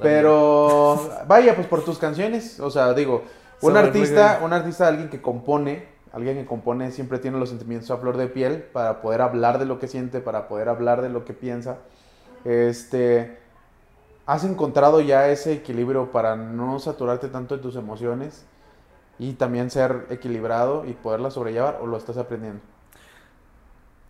Pero vaya, pues por tus canciones. O sea, digo, un artista, un artista, alguien que compone, alguien que compone siempre tiene los sentimientos a flor de piel para poder hablar de lo que siente, para poder hablar de lo que piensa. Este, ¿Has encontrado ya ese equilibrio para no saturarte tanto de tus emociones y también ser equilibrado y poderlas sobrellevar o lo estás aprendiendo?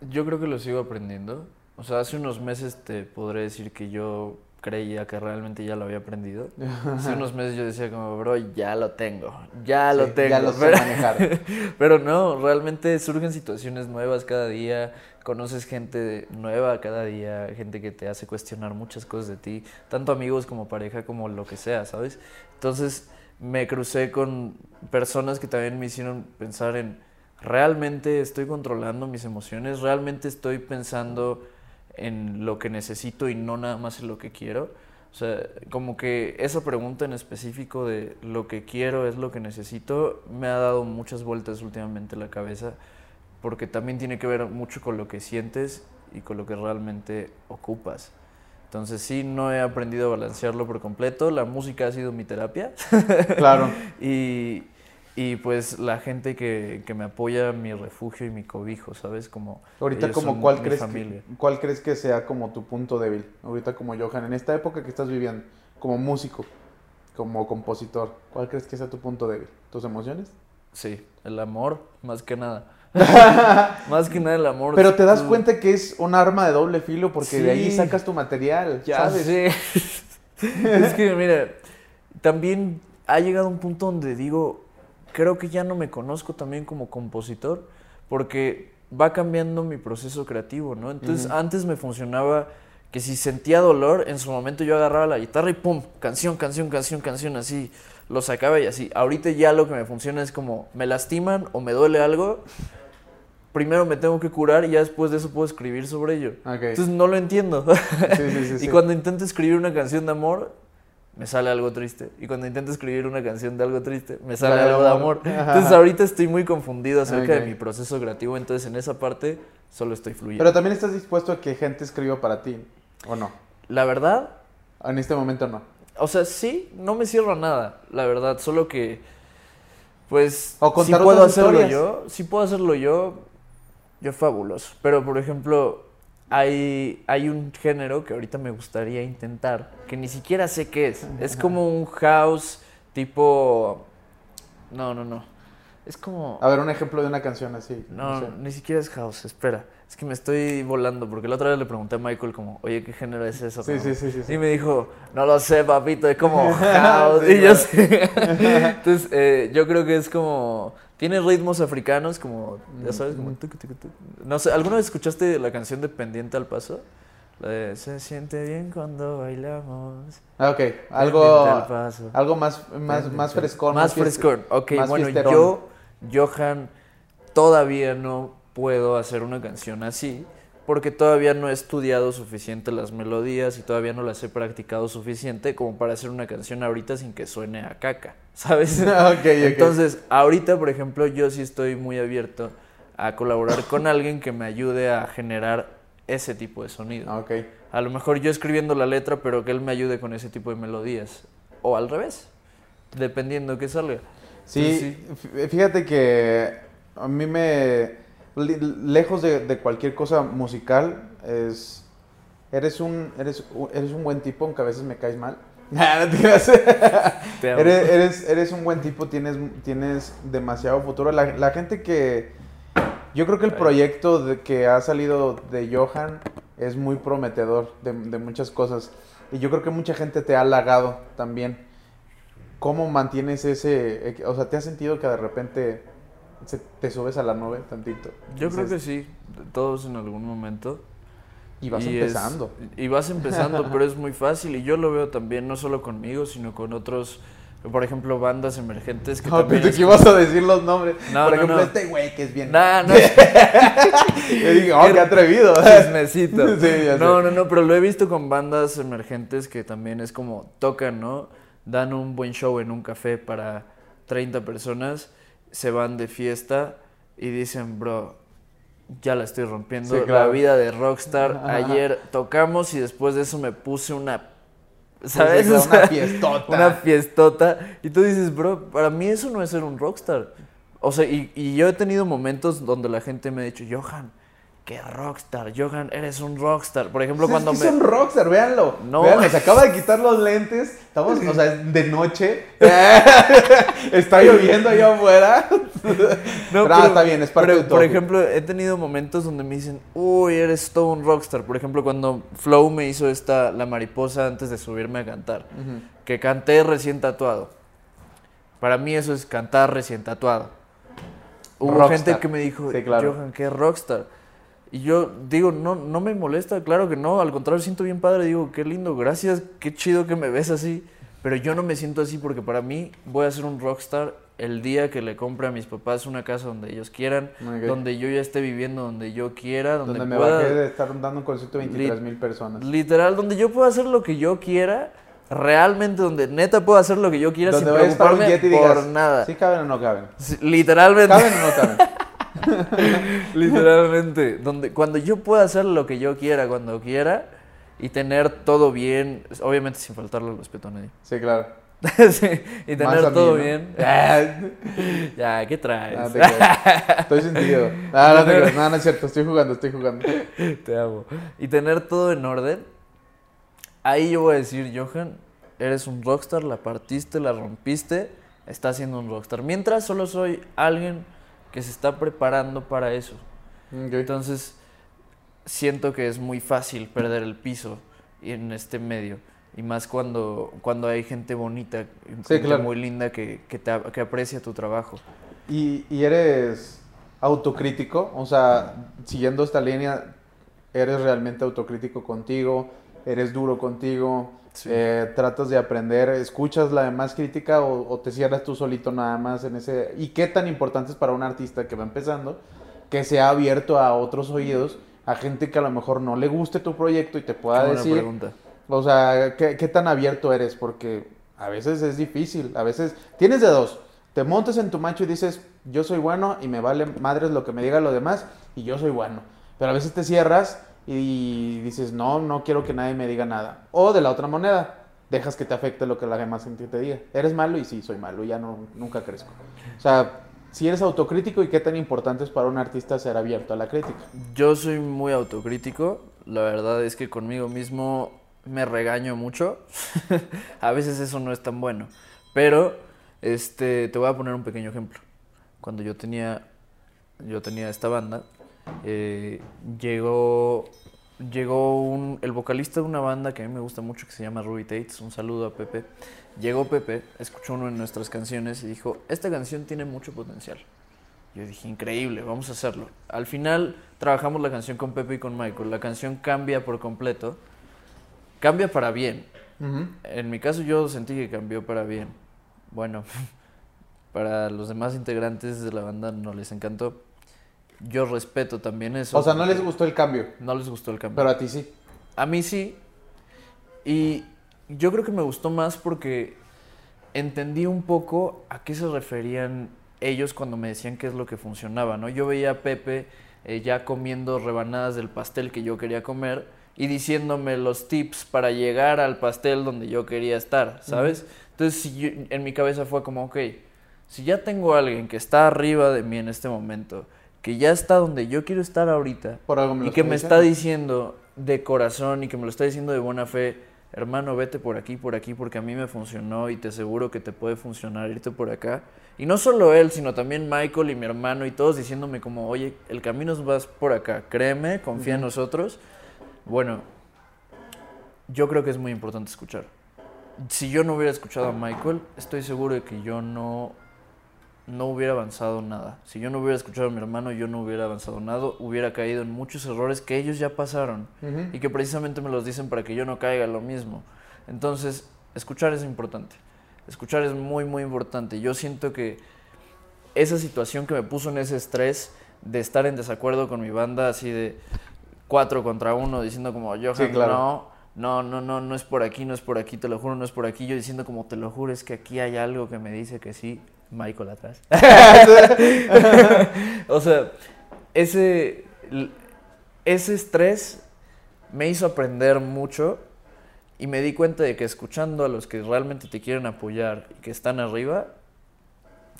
Yo creo que lo sigo aprendiendo. O sea, hace unos meses te podré decir que yo creía que realmente ya lo había aprendido. Hace unos meses yo decía como, bro, ya lo tengo, ya lo tengo. Ya lo sé pero, manejar. pero no, realmente surgen situaciones nuevas cada día, conoces gente nueva cada día, gente que te hace cuestionar muchas cosas de ti, tanto amigos como pareja, como lo que sea, ¿sabes? Entonces me crucé con personas que también me hicieron pensar en, ¿realmente estoy controlando mis emociones? ¿Realmente estoy pensando en lo que necesito y no nada más en lo que quiero. O sea, como que esa pregunta en específico de lo que quiero es lo que necesito me ha dado muchas vueltas últimamente en la cabeza porque también tiene que ver mucho con lo que sientes y con lo que realmente ocupas. Entonces sí, no he aprendido a balancearlo por completo. La música ha sido mi terapia. Claro. y, y pues la gente que, que, me apoya, mi refugio y mi cobijo, ¿sabes? Como ahorita como cuál crees que, cuál crees que sea como tu punto débil, ahorita como Johan, en esta época que estás viviendo, como músico, como compositor, ¿cuál crees que sea tu punto débil? ¿Tus emociones? Sí, el amor, más que nada. más que nada el amor. Pero te das cuenta que es un arma de doble filo porque sí. de ahí sacas tu material, ya ¿sabes? Sí. es que mira, también ha llegado un punto donde digo, creo que ya no me conozco también como compositor porque va cambiando mi proceso creativo, ¿no? Entonces uh -huh. antes me funcionaba que si sentía dolor, en su momento yo agarraba la guitarra y pum, canción, canción, canción, canción, así, lo sacaba y así. Ahorita ya lo que me funciona es como me lastiman o me duele algo, primero me tengo que curar y ya después de eso puedo escribir sobre ello. Okay. Entonces no lo entiendo. Sí, sí, sí, y cuando intento escribir una canción de amor, me sale algo triste. Y cuando intento escribir una canción de algo triste, me sale algo de amor. Entonces ahorita estoy muy confundido acerca de mi proceso creativo, entonces en esa parte solo estoy fluyendo. Pero también estás dispuesto a que gente escriba para ti, ¿o no? La verdad, En este momento no. o sea, sí, no me cierro a nada, la verdad, solo que pues O si puedo hacerlo historias. yo, si puedo hacerlo yo, yo fabuloso. Pero por ejemplo, hay, hay un género que ahorita me gustaría intentar, que ni siquiera sé qué es. Es como un house tipo... No, no, no. Es como... A ver, un ejemplo de una canción así. No, sé. ni siquiera es house, espera. Es que me estoy volando, porque la otra vez le pregunté a Michael como, oye, ¿qué género es eso? Sí, no?" sí, sí, sí, sí. Y me dijo, no lo sé, papito, es como house. Y yo sé. Entonces, eh, yo creo que es como, tiene ritmos africanos, como, ya sabes, como... tuc, tuc, tuc. No sé, ¿alguna vez escuchaste la canción de Pendiente al Paso? La de, se siente bien cuando bailamos. Ah, ok. Algo, al paso. algo más, más, más frescón. Más fieste- frescón. Ok, más bueno, fiesterón. yo, Johan, todavía no puedo hacer una canción así porque todavía no he estudiado suficiente las melodías y todavía no las he practicado suficiente como para hacer una canción ahorita sin que suene a caca, ¿sabes? ok. Entonces, ahorita, por ejemplo, yo sí estoy muy abierto a colaborar con alguien que me ayude a generar ese tipo de sonido. Ah. A lo mejor yo escribiendo la letra, pero que él me ayude con ese tipo de melodías. O al revés, dependiendo que salga. Sí, Entonces, fí- fíjate que a mí me... Lejos de, de cualquier cosa musical, es... Eres un, eres, u- eres un buen tipo, aunque a veces me caes mal. Te eres, eres, eres un buen tipo, tienes, tienes demasiado futuro. La, la gente que... Yo creo que el proyecto de, que ha salido de Johan es muy prometedor de, de muchas cosas. Y yo creo que mucha gente te ha halagado también. ¿Cómo mantienes ese... O sea, ¿te has sentido que de repente se- te subes a la nube tantito? Yo creo que sí, todos en algún momento. Y vas es- empezando. y vas empezando, pero es muy fácil. Y yo lo veo también, no solo conmigo, sino con otros, por ejemplo, bandas emergentes que No, también pensé es que ibas a decir los nombres. No, Por no, ejemplo, no. este güey que es bien... Nah, no, Yo dije, oh, qué atrevido. chismecito. Sí, ya sé. no, no, no, pero lo he visto con bandas emergentes que también es como tocan, ¿no? Dan un buen show en un café para 30 personas, se van de fiesta y dicen, bro, ya la estoy rompiendo. Sí, claro. La vida de rockstar. Ajá. Ayer tocamos y después de eso me puse una. ¿Sabes? ¿Sabes? Una fiestota. Una fiestota. Y tú dices, bro, para mí eso no es ser un rockstar. O sea, y, y yo he tenido momentos donde la gente me ha dicho, Johan, qué rockstar, Johan, eres un rockstar. Por ejemplo, Es cuando que me... es un rockstar, véanlo. No. Véanlo, se acaba de quitar los lentes. Estamos, o sea, de noche. está lloviendo allá afuera. No, pero, ah, está bien, es parte pero, de Por ejemplo, he tenido momentos donde me dicen, uy, eres todo un rockstar. Por ejemplo, cuando Flow me hizo esta, La Mariposa, antes de subirme a cantar. Que canté recién tatuado. Para mí eso es cantar recién tatuado. Hubo Rockstar. gente que me dijo, Sí, claro. Johan, qué rockstar. Y yo digo, no, no me molesta, claro que no, al contrario, siento bien padre, digo, qué lindo, gracias, qué chido que me ves así. Pero yo no me siento así porque para mí voy a ser un rockstar el día que le compre a mis papás una casa donde ellos quieran, Ok. donde yo ya esté viviendo donde yo quiera, donde, Donde me pueda, bajé de estar dando un concierto de 23 mil personas. literal, donde yo pueda hacer lo que yo quiera, realmente donde neta puedo hacer lo que yo quiera sin Donde un preocuparme por digas, nada. ¿Sí caben o no caben? Sí, Literalmente. ¿Caben o no caben? Literalmente, donde cuando yo pueda hacer lo que yo quiera cuando quiera y tener todo bien, obviamente sin faltarle el respeto a nadie. Sí, claro. Sí, y tener mí, todo ¿no? bien. ya, ¿qué traes? Ah, te. Estoy sentido. Ah, no te. No, no es cierto. Estoy jugando, estoy jugando. Te amo. Y tener todo en orden. Ahí yo voy a decir, Johan, eres un rockstar, la partiste, la rompiste, estás siendo un rockstar. Mientras solo soy alguien que se está preparando para eso. Ok. Entonces, siento que es muy fácil perder el piso en este medio. Y más cuando, cuando hay gente bonita, gente claro. muy linda que, que, te, que aprecia tu trabajo. ¿Y, y eres autocrítico? O sea, siguiendo esta línea, ¿eres realmente autocrítico contigo? ¿Eres duro contigo? Sí. Eh, ¿Tratas de aprender? ¿Escuchas la demás crítica o, o te cierras tú solito nada más en ese...? ¿Y qué tan importante es para un artista que va empezando que sea abierto a otros oídos, a gente que a lo mejor no le guste tu proyecto y te pueda Qué decir... pregunta. O sea, ¿qué, qué tan abierto eres? Porque a veces es difícil, a veces tienes de dos. Te montas en tu macho y dices, yo soy bueno y me vale madres lo que me diga lo demás y yo soy bueno. Pero a veces te cierras y dices, no, no quiero que nadie me diga nada. O de la otra moneda, dejas que te afecte lo que la demás gente te diga. Eres malo y sí, soy malo, ya no, nunca crezco. O sea, si eres autocrítico y qué tan importante es para un artista ser abierto a la crítica. Yo soy muy autocrítico. La verdad es que conmigo mismo me regaño mucho. a veces eso no es tan bueno. Pero este, te voy a poner un pequeño ejemplo. Cuando yo tenía, yo tenía esta banda, eh, llegó, llegó un, el vocalista de una banda que a mí me gusta mucho que se llama Ruby Tates. Un saludo a Pepe. Llegó Pepe, escuchó una de nuestras canciones y dijo, esta canción tiene mucho potencial. Yo dije, increíble, vamos a hacerlo. Al final trabajamos la canción con Pepe y con Michael. La canción cambia por completo. Cambia para bien. En mi caso yo sentí que cambió para bien. Bueno, para los demás integrantes de la banda no les encantó. Yo respeto también eso. O sea, no les gustó el cambio, No les gustó el cambio. pero a ti sí. A mí sí. Y yo creo que me gustó más porque entendí un poco a qué se referían ellos cuando me decían qué es lo que funcionaba, ¿no? Yo veía a Pepe eh, ya comiendo rebanadas del pastel que yo quería comer y diciéndome los tips para llegar al pastel donde yo quería estar, ¿sabes? Entonces, si yo- en mi cabeza fue como, ok, si ya tengo a alguien que está arriba de mí en este momento, que ya está donde yo quiero estar ahorita, Por algo me y que me está diciendo. de corazón y que me lo está diciendo de buena fe, hermano, vete por aquí, por aquí, porque a mí me funcionó y te aseguro que te puede funcionar irte por acá. Y no solo él, sino también Michael y mi hermano y todos diciéndome como, oye, el camino vas por acá, créeme, confía en nosotros. Bueno, yo creo que es muy importante escuchar. Si yo no hubiera escuchado a Michael, estoy seguro de que yo no, no hubiera avanzado nada. Si yo no hubiera escuchado a mi hermano, yo no hubiera avanzado nada. Hubiera caído en muchos errores que ellos ya pasaron y que precisamente me los dicen para que yo no caiga lo mismo. Entonces, escuchar es importante. Escuchar es muy, muy importante. Yo siento que esa situación que me puso en ese estrés de estar en desacuerdo con mi banda, así de cuatro contra uno, diciendo como, Johan, Sí, claro. no, no, no, no, no es por aquí, no es por aquí, te lo juro, no es por aquí. Yo diciendo como, te lo juro, es que aquí hay algo que me dice que sí. Michael atrás. o sea, ese, ese estrés me hizo aprender mucho y me di cuenta de que escuchando a los que realmente te quieren apoyar y que están arriba,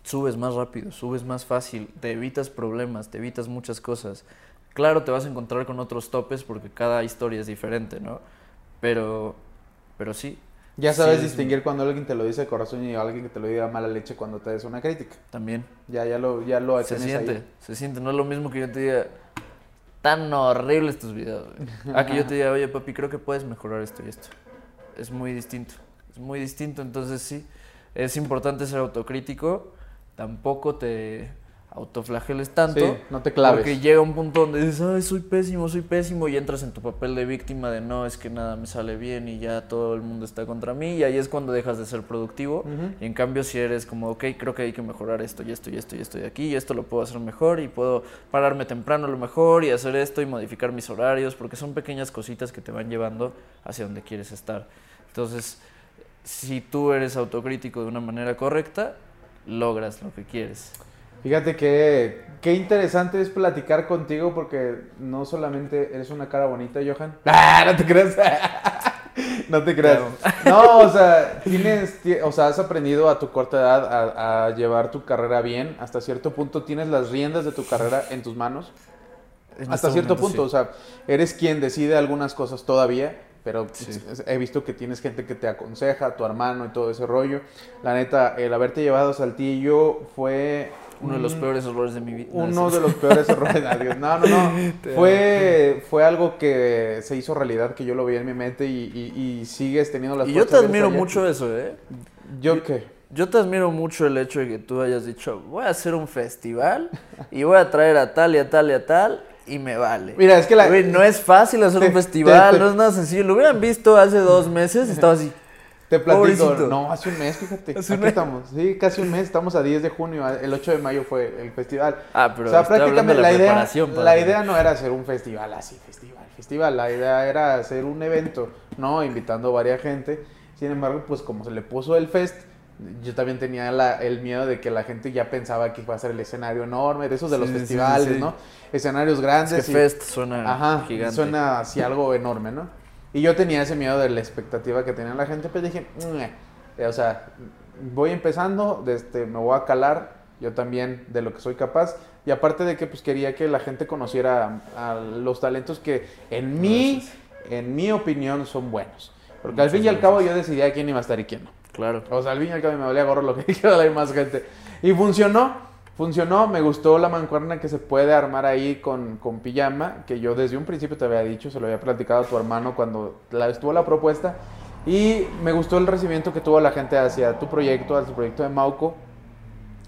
subes más rápido, subes más fácil, te evitas problemas, te evitas muchas cosas. Claro, te vas a encontrar con otros topes porque cada historia es diferente, ¿no? Pero, pero sí. Ya sabes Sí, distinguir cuando alguien te lo dice de corazón y alguien que te lo diga mala leche cuando te des una crítica. También. Ya, ya lo, ya lo Se ahí. siente, se siente. No es lo mismo que yo te diga, tan horribles tus videos. güey". A que yo te diga, oye papi, creo que puedes mejorar esto y esto. Es muy distinto. Es muy distinto. Entonces sí, es importante ser autocrítico. Tampoco te autoflageles tanto. Sí, no te claves. Porque llega un punto donde dices, ay, soy pésimo, soy pésimo, y entras en tu papel de víctima de no, es que nada me sale bien y ya todo el mundo está contra mí, y ahí es cuando dejas de ser productivo. Y en cambio, si eres como, ok, creo que hay que mejorar esto y esto y esto y esto de aquí, y esto lo puedo hacer mejor, y puedo pararme temprano a lo mejor, y hacer esto y modificar mis horarios, porque son pequeñas cositas que te van llevando hacia donde quieres estar. Entonces, si tú eres autocrítico de una manera correcta, logras lo que quieres. Fíjate que qué interesante es platicar contigo porque no solamente eres una cara bonita, Johan. ¡Ah, no te creas! no te creas. No, o sea, tienes, ti- o sea, has aprendido a tu corta edad a, a llevar tu carrera bien. Hasta cierto punto tienes las riendas de tu carrera en tus manos. En Hasta este cierto momento, punto, sí. o sea, eres quien decide algunas cosas todavía, pero Sí. he visto que tienes gente que te aconseja, tu hermano y todo ese rollo. La neta, el haberte llevado a Saltillo fue Uno de los un- peores errores de mi vida. uno de los peores errores. Adiós. No, no, no. Fue, fue algo que se hizo realidad, que yo lo vi en mi mente y, y- y sigues teniendo las Y yo te de admiro mucho eso, ¿eh? ¿Yo qué? Yo te admiro mucho el hecho de que tú hayas dicho, voy a hacer un festival y voy a traer a tal y a tal y a tal y me vale. Mira, es que la... No es fácil hacer Te- un festival, te- te- no es nada sencillo. Lo hubieran visto hace dos meses y estaba así. Te platico, Pobrecito. no, hace un mes, fíjate. Hace un mes. estamos. Sí, casi un mes, estamos a 10 de junio, el 8 de mayo fue el festival. Ah, pero o sea, prácticamente de la, la idea, la idea no era hacer un festival así, festival, festival. La idea era hacer un evento, ¿no? Invitando a varias gente. Sin embargo, pues como se le puso el fest, yo también tenía la- el miedo de que la gente ya pensaba que iba a ser el escenario enorme, de esos de los Sí, festivales, sí. ¿no? Escenarios Es grandes. que y- Fest suena Ajá, gigante. suena así algo enorme, ¿no? Y yo tenía ese miedo de la expectativa que tenía la gente, pero dije, "Meh". Eh, o sea, voy empezando, este, me voy a calar yo también de lo que soy capaz. Y aparte de que pues quería que la gente conociera a, a los talentos que en mi, en mi opinión son buenos. Porque al fin y al cabo yo decidía quién iba a estar y quién no. Claro. O sea, al fin y al cabo me valía gorro lo que dijera la más gente. Y funcionó, funcionó, me gustó la mancuerna que se puede armar ahí con, con pijama, que yo desde un principio te había dicho, se lo había platicado a tu hermano cuando la, estuvo la propuesta. Y me gustó el recibimiento que tuvo la gente hacia tu proyecto, hacia tu proyecto de Mauco.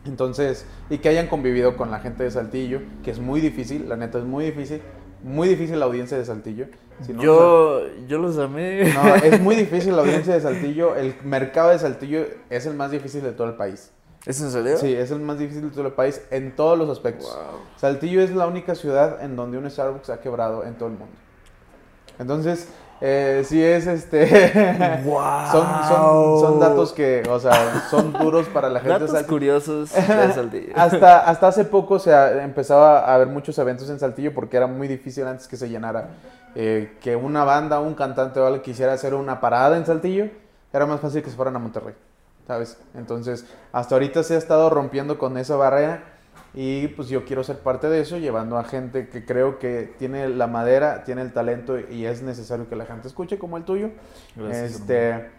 Entonces, y que hayan convivido con la gente de Saltillo, que es muy difícil, la neta es muy difícil, muy difícil la audiencia de Saltillo. Si no, yo, yo los amé. no, es muy difícil la audiencia de Saltillo. El mercado de Saltillo es el más difícil de todo el país. ¿Es en serio? Sí, es el más difícil de todo el país en todos los aspectos. Wow. Saltillo es la única ciudad en donde un Starbucks ha quebrado en todo el mundo. Entonces, eh, sí es este. Wow. son, son, son datos que, o sea, son duros para la gente Datos Saltillo. curiosos de Saltillo. Hasta, hasta hace poco se empezaba a haber muchos eventos en Saltillo porque era muy difícil antes que se llenara. eh, que una banda, un cantante o algo quisiera hacer una parada en Saltillo, era más fácil que se fueran a Monterrey, ¿sabes? Entonces, hasta ahorita se ha estado rompiendo con esa barrera y pues yo quiero ser parte de eso, llevando a gente que creo que tiene la madera, tiene el talento y es necesario que la gente escuche como el tuyo. Gracias, este,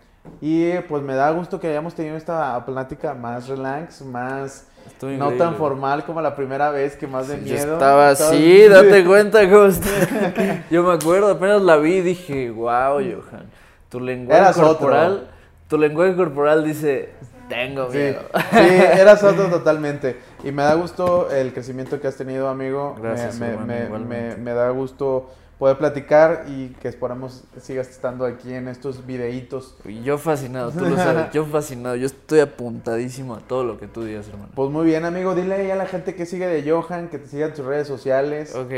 y pues me da gusto que hayamos tenido esta plática más relax, más no tan formal como la primera vez, que más de Yo miedo. estaba así, date cuenta está. Yo me acuerdo, apenas la vi y dije, wow, Johan, tu lenguaje Eras otro. Tu lenguaje corporal dice, tengo miedo. sí, eras otro totalmente. Y me da gusto el crecimiento que has tenido, amigo. Me- Gracias, me, hermano, me- me- me da gusto poder platicar y que esperamos sigas estando aquí en estos videitos. Yo fascinado, tú lo sabes, yo fascinado, yo estoy apuntadísimo a todo lo que tú digas, hermano. Pues muy bien, amigo. Dile ahí a la gente que sigue de Johan, que te siga en tus redes sociales. Ok.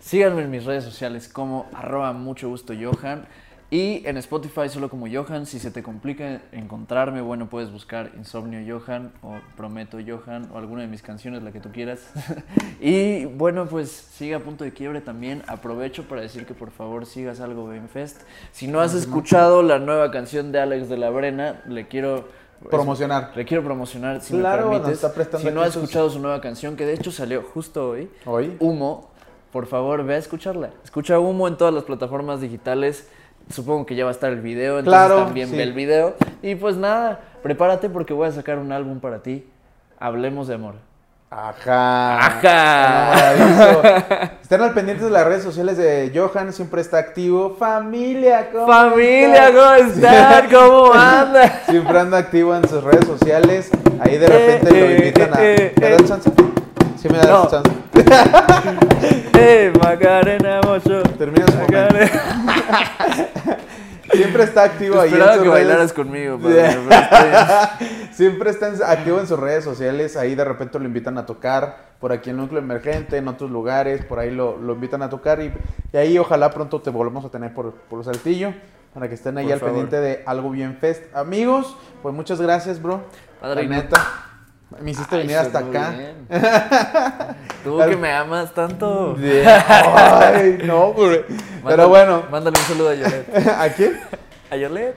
Síganme en mis redes sociales como arroba mucho gusto Johan. Y en Spotify solo como Johan. Si se te complica encontrarme, bueno, puedes buscar Insomnio Johan o Prometo Johan o alguna de mis canciones, la que tú quieras. y bueno, pues siga a punto de quiebre también. Aprovecho para decir que por favor sigas algo en Fest. Si no has escuchado la nueva canción de Alex de la Brena, le quiero promocionar. Le quiero promocionar, si Claro, me permites. está si no ha aquí sus- escuchado su nueva canción, que de hecho salió justo hoy, Hoy. Humo, por favor, ve a escucharla. Escucha Humo en todas las plataformas digitales. Supongo que ya va a estar el video, entonces Claro, también sí. ve el video. Y pues nada, prepárate porque voy a sacar un álbum para ti. Hablemos de amor. Ajá. Ajá. Estén al pendientes de las redes sociales de Johan, siempre está activo. Familia, ¿cómo Familia? ¿cómo están? ¿Cómo andan? Siempre anda activo en sus redes sociales. Ahí de repente Eh, lo eh, invitan a. eh, ¿Me eh. Sí, me das No. chance. Eh, Macarena Mocho. Termina su momento. Macarena. Siempre está activo ahí en Esperaba sus que redes. bailaras conmigo, padre. Siempre está en- activo en sus redes sociales, ahí de repente lo invitan a tocar, por aquí en Núcleo Emergente, en otros lugares, por ahí lo, lo invitan a tocar y, y ahí ojalá pronto te volvamos a tener por, por Saltillo, para que estén ahí Por al favor. pendiente de Algo Bien Fest. Amigos, pues muchas gracias, bro. La neta, me hiciste Ay, venir hasta acá. Tú que me amas tanto. Ay, no, güey. Pero bueno, Mándale un saludo a Yolet. ¿a quién? A Yolet.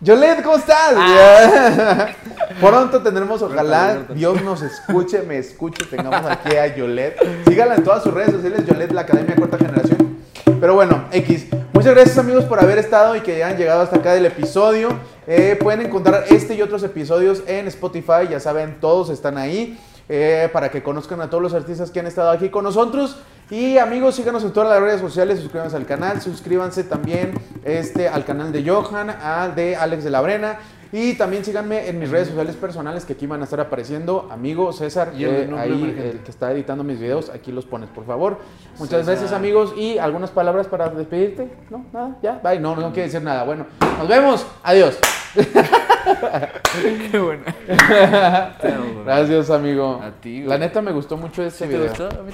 Yolet, ¿cómo estás? Ah. Pronto tendremos, ojalá. Dios nos escuche, me escuche, tengamos aquí a Yolet. Síganla en todas sus redes sociales, Yolet, la Academia Cuarta Generación. Pero bueno, X. Muchas gracias amigos por haber estado y que hayan llegado hasta acá del episodio. Eh, pueden encontrar este y otros episodios en Spotify, ya saben, todos están ahí. eh, para que conozcan a todos los artistas que han estado aquí con nosotros. Y amigos, síganos en todas las redes sociales, suscríbanse al canal, suscríbanse también este, al canal de Johan, al de Alex de la Brena. Y también síganme en mis redes sociales personales que aquí van a estar apareciendo. Amigo César, Y el eh, ahí emergente. el que está editando mis videos, aquí los pones, por favor. Muchas César. gracias, amigos. Y algunas palabras para despedirte. No, nada, ya, bye. No, no quiere decir nada. Bueno, nos vemos. Adiós. Qué bro. Gracias, amigo. A ti, güey. La neta me gustó mucho este ¿Sí te video. gustó? A mí